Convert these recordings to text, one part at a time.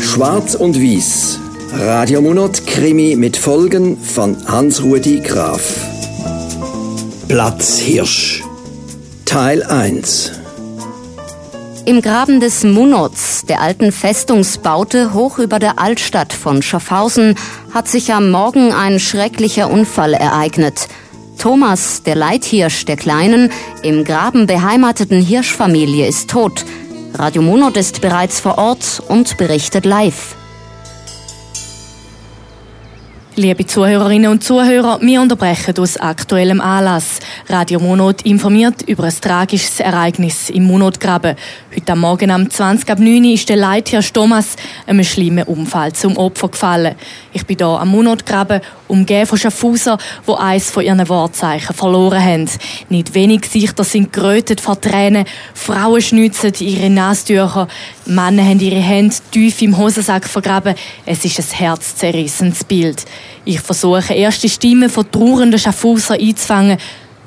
Schwarz und Weiß. Radiomonat Krimi mit Folgen von Hans-Rudi Graf. Platz Hirsch. Teil 1. Im Graben des Munoz, der alten Festungsbaute hoch über der Altstadt von Schaffhausen, hat sich am Morgen ein schrecklicher Unfall ereignet. Thomas, der Leithirsch der kleinen, im Graben beheimateten Hirschfamilie, ist tot. Radio Monod ist bereits vor Ort und berichtet live. Liebe Zuhörerinnen und Zuhörer, wir unterbrechen aus aktuellem Anlass. Radio Monot informiert über ein tragisches Ereignis im Monotgraben. Heute am Morgen um 20 ab 9 ist der Leithirsch Thomas einem schlimmen Unfall zum Opfer gefallen. Ich bin hier am Monotgraben, umgeben von Schaffhauser, die eins von ihren Wortzeichen verloren haben. Nicht wenig Gesichter sind gerötet vor Tränen, Frauen schnitzen ihre Nastücher, Männer haben ihre Hände tief im Hosensack vergraben. Es ist ein herzzerrissendes Bild. Ich versuche, erste Stimmen von trauernden Schaffhauser einzufangen.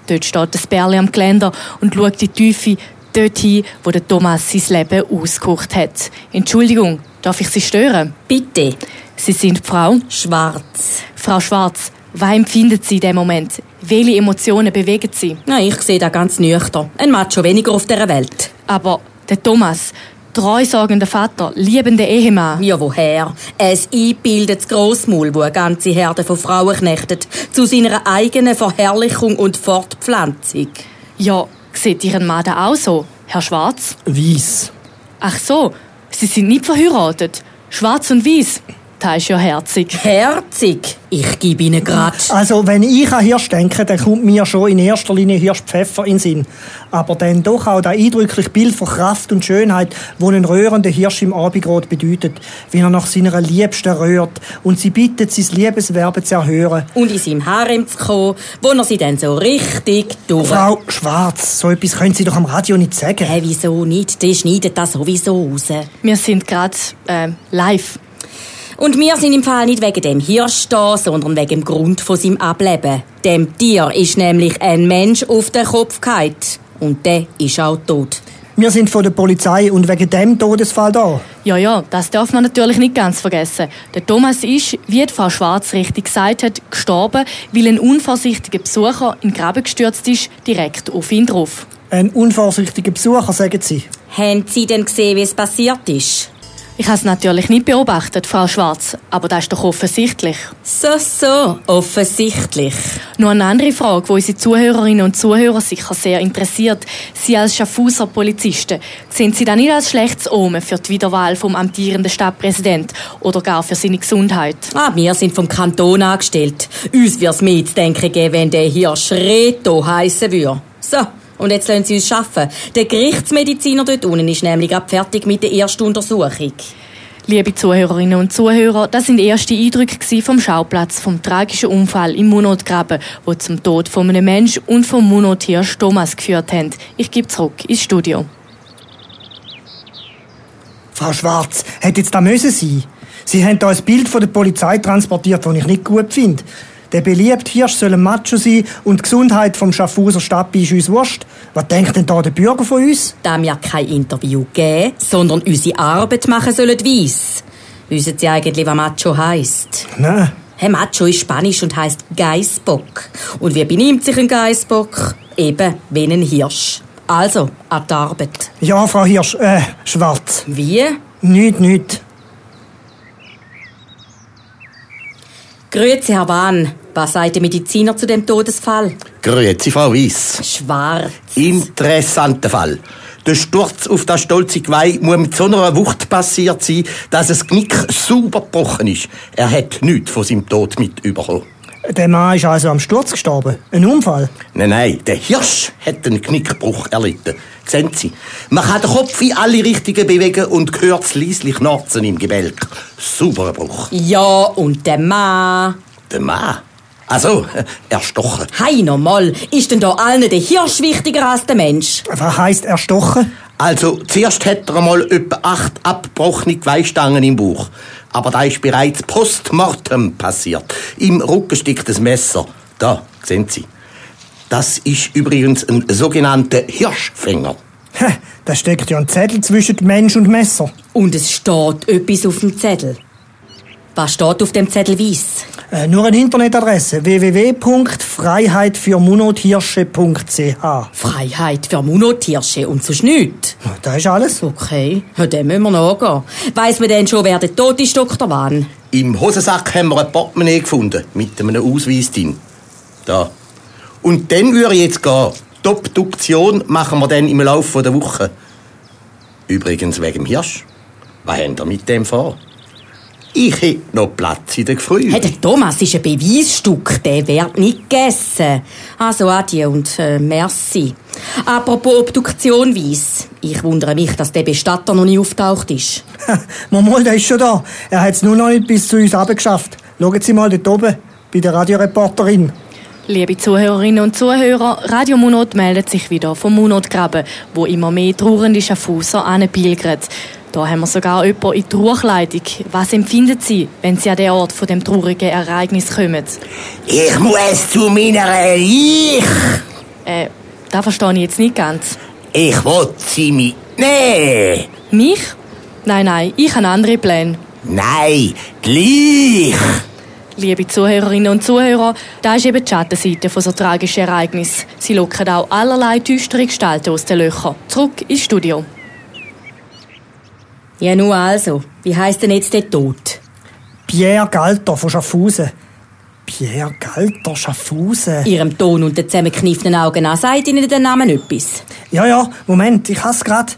Dort steht das Bärli am Geländer und schaut die Tiefe dorthin, wo der Thomas sein Leben ausgekocht hat. Entschuldigung, darf ich Sie stören? Bitte. Sie sind Frau Schwarz. Frau Schwarz. Was empfindet Sie in dem Moment? Welche Emotionen bewegen Sie? Na, ich sehe da ganz nüchtern. Ein Macho weniger auf dieser Welt. Aber der Thomas, treusorgender Vater, liebender Ehemann. Ja, woher? Ein eingebildetes Grossmaul, wo eine ganze Herde von Frauen knechtet, zu seiner eigenen Verherrlichung und Fortpflanzung. Ja, sieht Ihren Mann da auch so, Herr Schwarz? Weiss. Ach so, Sie sind nicht verheiratet. Schwarz und Weiß. Das ist ja herzig. Herzig? Ich gebe Ihnen grad. Also, wenn ich an Hirsch denke, dann kommt mir schon in erster Linie Hirschpfeffer in den Sinn. Aber dann doch auch das eindrückliche Bild von Kraft und Schönheit, wo ein rührender Hirsch im Abendrot bedeutet, wie er nach seiner Liebsten rührt und sie bittet, sein Liebeswerben zu erhören. Und in seinem Harem zu kommen, wo er sie dann so richtig durch... Frau Schwarz, so etwas können Sie doch am Radio nicht sagen. Hä, wieso nicht? Die schneidet das sowieso raus. Wir sind gerade äh, live. Und wir sind im Fall nicht wegen dem Hirsch da, sondern wegen dem Grund von seinem Ableben. Dem Tier ist nämlich ein Mensch auf den Kopf gefallen. Und der ist auch tot. Wir sind von der Polizei und wegen dem Todesfall da. Ja, ja, das darf man natürlich nicht ganz vergessen. Der Thomas ist, wie die Frau Schwarz richtig gesagt hat, gestorben, weil ein unvorsichtiger Besucher in den Graben gestürzt ist, direkt auf ihn drauf. Ein unvorsichtiger Besucher, sagen Sie. Haben Sie denn gesehen, wie es passiert ist? Ich habe es natürlich nicht beobachtet, Frau Schwarz, aber das ist doch offensichtlich. So, so, offensichtlich. Nur eine andere Frage, die unsere Zuhörerinnen und Zuhörer sicher sehr interessiert. Sie als Schaffhauser Polizisten, sehen Sie das nicht als schlechtes Omen für die Wiederwahl vom amtierenden Stadtpräsident oder gar für seine Gesundheit? Ah, wir sind vom Kanton angestellt. Uns wird es denken geben, wenn der hier Schreto heissen würde. So. Und jetzt lassen Sie uns arbeiten. Der Gerichtsmediziner dort unten ist nämlich ab fertig mit der ersten Untersuchung. Liebe Zuhörerinnen und Zuhörer, das sind erste Eindrücke vom Schauplatz vom tragischen Unfall im Munotgraben, wo zum Tod von einem Mensch und vom Munotier Thomas geführt haben. Ich gebe zurück ins Studio. Frau Schwarz, hätte jetzt da müssen sein. Sie haben da ein Bild von der Polizei transportiert, das ich nicht gut finde. Der beliebte Hirsch soll ein Macho sein und die Gesundheit vom Schaffhauser Stadtbi ist uns wurscht. Was denkt denn da der Bürger von uns? Da wir kein Interview geben, sondern unsere Arbeit machen sollen weiss. Wissen Sie eigentlich, was Macho heisst? Nein. Hey, Macho ist Spanisch und heisst Geißbock. Und wie benimmt sich ein Geißbock? Eben wie ein Hirsch. Also, an die Arbeit. Ja, Frau Hirsch, äh, Schwarz. Wie? Nicht, nicht. Grüezi, Herr Wahn. Was sagt der Mediziner zu dem Todesfall? Grüezi, Frau Weiss. Schwarz. Interessanter Fall. Der Sturz auf das stolze Geweih muss mit so einer Wucht passiert sein, dass das Knick sauber gebrochen ist. Er hat nichts von seinem Tod mitbekommen. Der Mann ist also am Sturz gestorben. Ein Unfall. Nein, nein, der Hirsch hat einen Knickbruch erlitten. Sehen Sie, man kann den Kopf in alle Richtungen bewegen und hört leislich Narzen im Gebälk. Sauberer Bruch. Ja, und der Mann? Der Mann? Also, erstochen. Hei nochmal, ist denn da allen der Hirsch wichtiger als der Mensch? Was heisst erstochen? Also, zuerst hat er einmal etwa acht abgebrochene Geweihstangen im Bauch. Aber da ist bereits postmortem passiert. Im Rücken steckt das Messer. Da, sehen Sie. Das ist übrigens ein sogenannter Hirschfänger. Das Da steckt ja ein Zettel zwischen Mensch und Messer. Und es steht etwas auf dem Zettel. Was steht auf dem Zettel weiss? Äh, nur eine Internetadresse www.freiheitfürmunothirsche.ch Freiheit für Munotirsche und sonst nichts. Das ist alles. Okay, ja, dem müssen wir nachgehen. Weiss man denn schon, wer der Tod ist, Dr. Wann? Im Hosensack haben wir ein Portemonnaie gefunden, mit einem Ausweis drin. Da. Und dann würde ich jetzt gehen. Die Obduktion machen wir dann im Laufe der Woche. Übrigens wegen dem Hirsch. Was habt ihr mit dem vor? Ich hätte noch Platz in der Gefrühe. Hey, der Thomas ist ein Beweisstück, der wird nicht gegessen. Also adieu und äh, merci. Apropos Obduktion weiss. Ich wundere mich, dass der Bestatter noch nie auftaucht ist. Mal, der ist schon da. Er hat es nur noch nicht bis zu uns geschafft. Schauen Sie mal dort oben, bei der Radioreporterin. Liebe Zuhörerinnen und Zuhörer, Radio Munot meldet sich wieder vom Munotgraben, wo immer mehr trauernde Schaffhauser anpilgern. Da haben wir sogar jemanden in Trauerkleidung. Was empfinden Sie, wenn Sie an den Ort von dem traurigen Ereignis kommen? Ich muss zu meiner Ich. Äh, das verstehe ich jetzt nicht ganz. Ich will sie mitnehmen. Mich? Nein, nein, ich habe andere Pläne. Nein, gleich. Liebe Zuhörerinnen und Zuhörer, da ist eben die Schattenseite von so tragischen Ereignissen. Sie locken auch allerlei düstere Gestalten aus den Löchern. Zurück ins Studio. Ja, nur also. Wie heisst denn jetzt der Tod? Pierre Galter von Schaffhausen. Pierre Galter, Schaffhausen. Ihrem Ton und den zusammengekniffenen Augen an, sagt Ihnen der Name etwas? Ja, ja, Moment, ich hasse grad.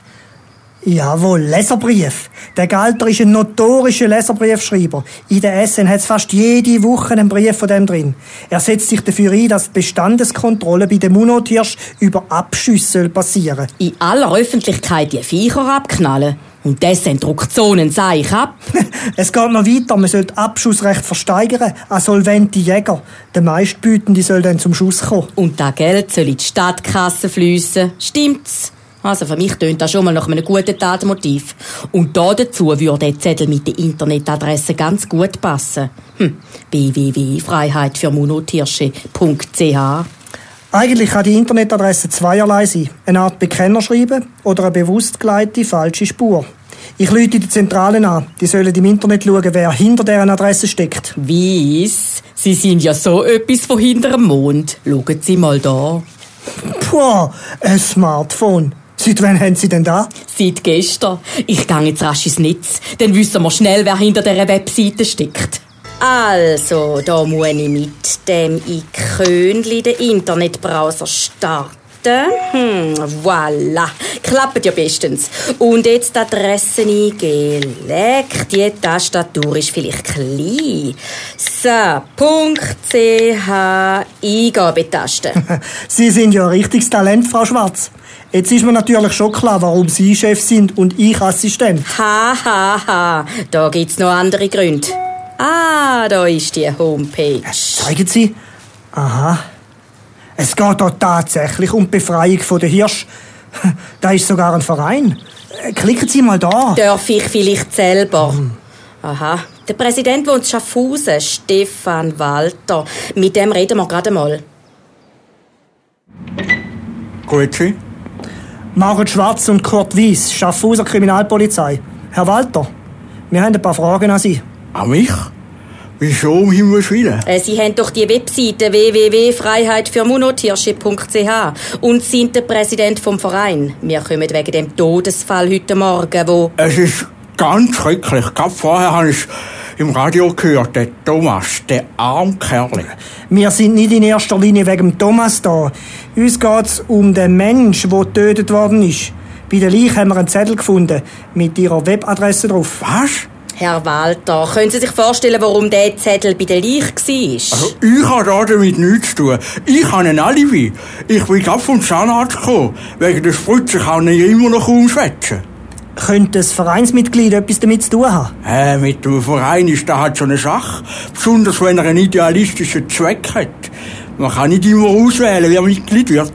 Jawohl, Leserbrief. Der Galter ist ein notorischer Leserbriefschreiber. In der SN hat es fast jede Woche einen Brief von dem drin. Er setzt sich dafür ein, dass die Bestandeskontrolle bei den Munotirsch über Abschüsse passieren In aller Öffentlichkeit die Viecher abknallen. Und dessen druckt so einen Seich ab. Es geht noch weiter, man soll das Abschussrecht versteigern an solvente Jäger. Der meistbietende soll dann zum Schuss kommen. Und das Geld soll in die Stadtkasse fließen. Stimmt's? Also für mich tönt das schon mal nach einem guten Tatmotiv. Und da dazu würde der Zettel mit der Internetadresse ganz gut passen. Hm. www.freiheitfürmunotirsche.ch Eigentlich kann die Internetadresse zweierlei sein. Eine Art Bekennerschreiben oder eine bewusst geleitete falsche Spur. Ich lüte die Zentralen an. Die sollen im Internet schauen, wer hinter deren Adresse steckt. Weiss, Sie sind ja so etwas von hinterm Mond. Schauen Sie mal da. Puh, ein Smartphone. Seit wann haben Sie denn da? Seit gestern. Ich gehe jetzt rasch ins Netz. Dann wissen wir schnell, wer hinter dieser Webseite steckt. Also, da muss ich mit dem Ikönli den Internetbrowser starten. Hm, voilà. Klappt ja bestens. Und jetzt die Adresse eingeben. Leck, die Tastatur ist vielleicht klein. So, .ch Eingabetaste. Sie sind ja ein richtiges Talent, Frau Schwarz. Jetzt ist mir natürlich schon klar, warum Sie Chef sind und ich Assistent. Ha, ha, ha. Da gibt's noch andere Gründe. Ah, da ist die Homepage. Zeigen Sie. Aha. Es geht hier tatsächlich um die Befreiung von der Hirsch. Da ist sogar ein Verein. Äh, Klicken Sie mal da. Darf ich vielleicht selber? Aha. Der Präsident wohnt in Schaffhausen, Stefan Walter. Mit dem reden wir gerade mal. Grüezi. Margot Schwarz und Kurt Wies, Schaffhauser Kriminalpolizei. Herr Walter, wir haben ein paar Fragen an Sie. An mich? Wieso um Himmels Willen? Äh, Sie haben doch die Webseite www.freiheitfürmunotirsche.ch und sind der Präsident vom Verein. Wir kommen wegen dem Todesfall heute Morgen, wo... Es ist ganz schrecklich. Gerade vorher habe ich im Radio gehört, der Thomas, der arme Kerl. Wir sind nicht in erster Linie wegen dem Thomas da. Uns geht es um den Mensch, der getötet worden ist. Bei der Leiche haben wir einen Zettel gefunden mit ihrer Webadresse drauf. Was? Herr Walter, können Sie sich vorstellen, warum der Zettel bei der Leiche war? Also, ich habe da damit nichts zu tun. Ich habe ein Alibi. Ich bin gerade vom Zahnarzt gekommen. Wegen der Spritze kann ich immer noch kaum schwätzen. Könnte das Vereinsmitglied etwas damit zu tun haben? Äh, mit dem Verein ist das halt so eine Sache. Besonders wenn er einen idealistischen Zweck hat. Man kann nicht immer auswählen, wer Mitglied wird.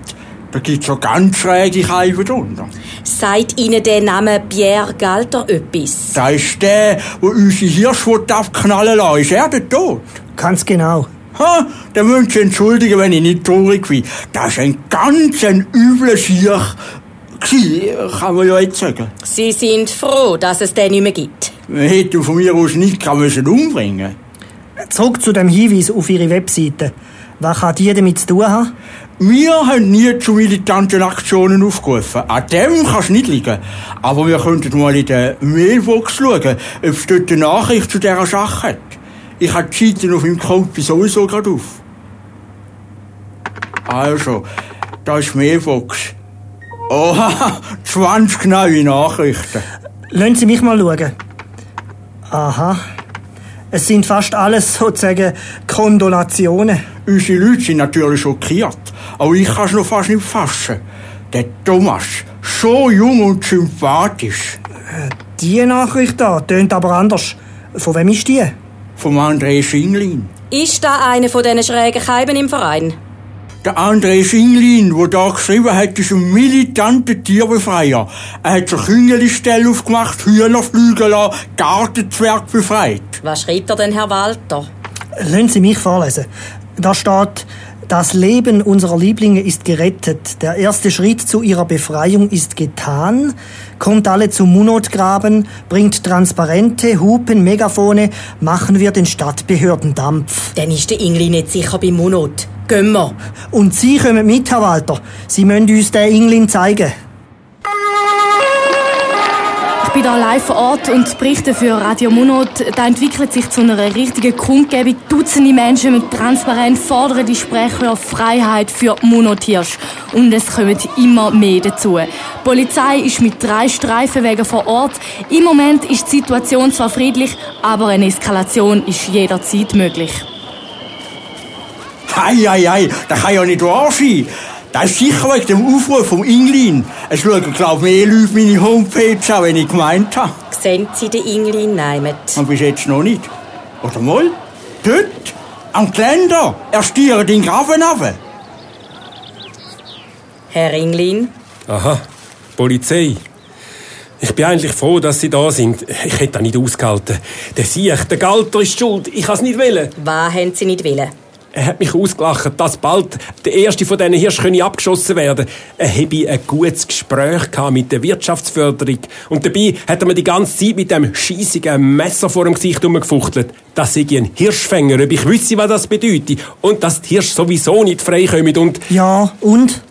Da gibt's so ganz schräge Keifen drunter. Sagt Ihnen der Name Pierre Galter etwas? Da ist der, der unsere Hirschwut abknallen lässt. Ist er der Tod? Ganz genau. Ha, dann müssen Sie entschuldigen, wenn ich nicht traurig bin. Das ist ein ganz ein übler Sieg. Kann man ja jetzt sagen. Sie sind froh, dass es den nicht mehr gibt. Man hätte von mir aus nicht müssen umbringen Zurück zu dem Hinweis auf Ihre Webseite. Was kann die damit zu tun haben? Wir haben nie zu militanten Aktionen aufgerufen. An dem kann es nicht liegen. Aber wir könnten mal in der Mailbox schauen, ob es dort eine Nachricht zu dieser Sache hat. Ich habe die Seiten auf meinem Konto sowieso gerade auf. Also, da ist die Mailbox. Oha, 20 neue Nachrichten. Lassen Sie mich mal schauen. Aha. Es sind fast alles sozusagen Kondolationen. Unsere Leute sind natürlich schockiert. Aber ich kann es noch fast nicht fassen. Der Thomas, so jung und sympathisch. Die Nachricht da tönt aber anders. Von wem ist die? Vom André Schinglin. Ist da einer von diesen schrägen Keiben im Verein? Der André Schinglin, der da geschrieben hat, ist ein militanter Tierbefreier. Er hat sich Hühnerstelle aufgemacht, Hühner fliegen lassen, Gartenzwerg befreit. Was schreibt er denn, Herr Walter? Lassen Sie mich vorlesen. Da steht, das Leben unserer Lieblinge ist gerettet. Der erste Schritt zu ihrer Befreiung ist getan. Kommt alle zum Munotgraben, bringt Transparente, Hupen, Megafone, machen wir den Stadtbehörden Dampf. Dann ist der Ingli nicht sicher beim Monat. Gehen wir. Und Sie kommen mit, Herr Walter. Sie müssen uns den Inglin zeigen. Ich bin hier live vor Ort und berichte für Radio Monot. Da entwickelt sich zu einer richtigen Kundgebung. Dutzende Menschen mit Transparent fordern die Sprecher Freiheit für Monothirsch. Und es kommen immer mehr dazu. Die Polizei ist mit drei Streifenwegen vor Ort. Im Moment ist die Situation zwar friedlich, aber eine Eskalation ist jederzeit möglich. Hei, hei, hei, das kann ja nicht wahr sein. Das ist sicher wegen dem Aufruf vom Inglin. Es schauen, glaube ich, mehr Leute meine Homepage an, wenn ich gemeint habe. Sehen Sie den Ingli neimet? Und bis jetzt noch nicht. Oder mal? Dort, am Geländer, er stiert den Graben runter. Herr Inglin? Aha, Polizei. Ich bin eigentlich froh, dass Sie da sind. Ich hätte das nicht ausgehalten. Der Siech, der Galter ist schuld. Ich kann es nicht wollen. Was haben Sie nicht wollen? Er hat mich ausgelacht, dass bald der erste von diesen Hirsch könne abgeschossen werden. Er habe ein gutes Gespräch gehabt mit der Wirtschaftsförderung. Und dabei hat er mir die ganze Zeit mit dem schießigen Messer vor dem Gesicht umgefuchtelt. Das sei ein Hirschfänger, ob ich wüsste, was das bedeutet. Und dass die Hirsche sowieso nicht freikommen. Und Ja, und?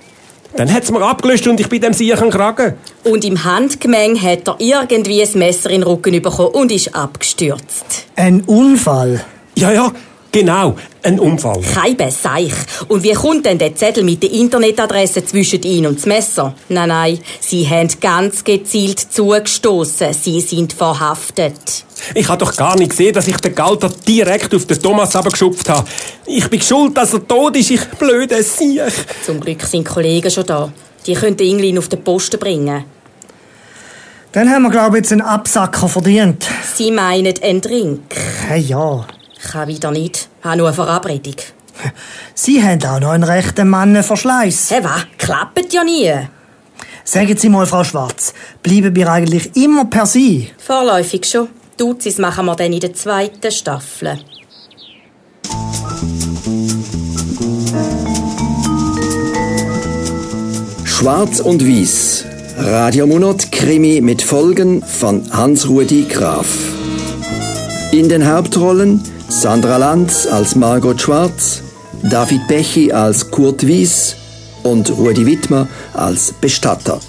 dann hat's mir abgelöscht und ich bin dem am Kragen. Und im Handgemeng hat er irgendwie ein Messer in den Rücken bekommen und ist abgestürzt. Ein Unfall. Ja, ja, genau. Ein Unfall. Kein Seich. Und wie kommt denn der Zettel mit der Internetadresse zwischen Ihnen und das Messer? Nein, nein, Sie haben ganz gezielt zugestoßen. Sie sind verhaftet. Ich habe doch gar nicht gesehen, dass ich den Galter direkt auf den Thomas abgeschupft habe. Ich bin schuld, dass er tot ist, ich blöde Siech. Zum Glück sind Kollegen schon da. Die können den Inglin auf den Posten bringen. Dann haben wir, glaube ich, jetzt einen Absacker verdient. Sie meinen einen Drink. Hey, ja. Kann wieder nicht. Habe nur eine Verabredung. Sie haben auch noch einen rechten Mannenverschleiß. Hä, was? Klappt ja nie. Sagen Sie mal, Frau Schwarz, bleiben wir eigentlich immer per Sie? Vorläufig schon. Duzis machen wir dann in der zweiten Staffel. Schwarz und Weiß. Radiomonat Krimi mit Folgen von Hans-Rudi Graf. In den Hauptrollen Sandra Lanz als Margot Schwarz, David Bechy als Kurt Wies und Rudi Wittmer als Bestatter.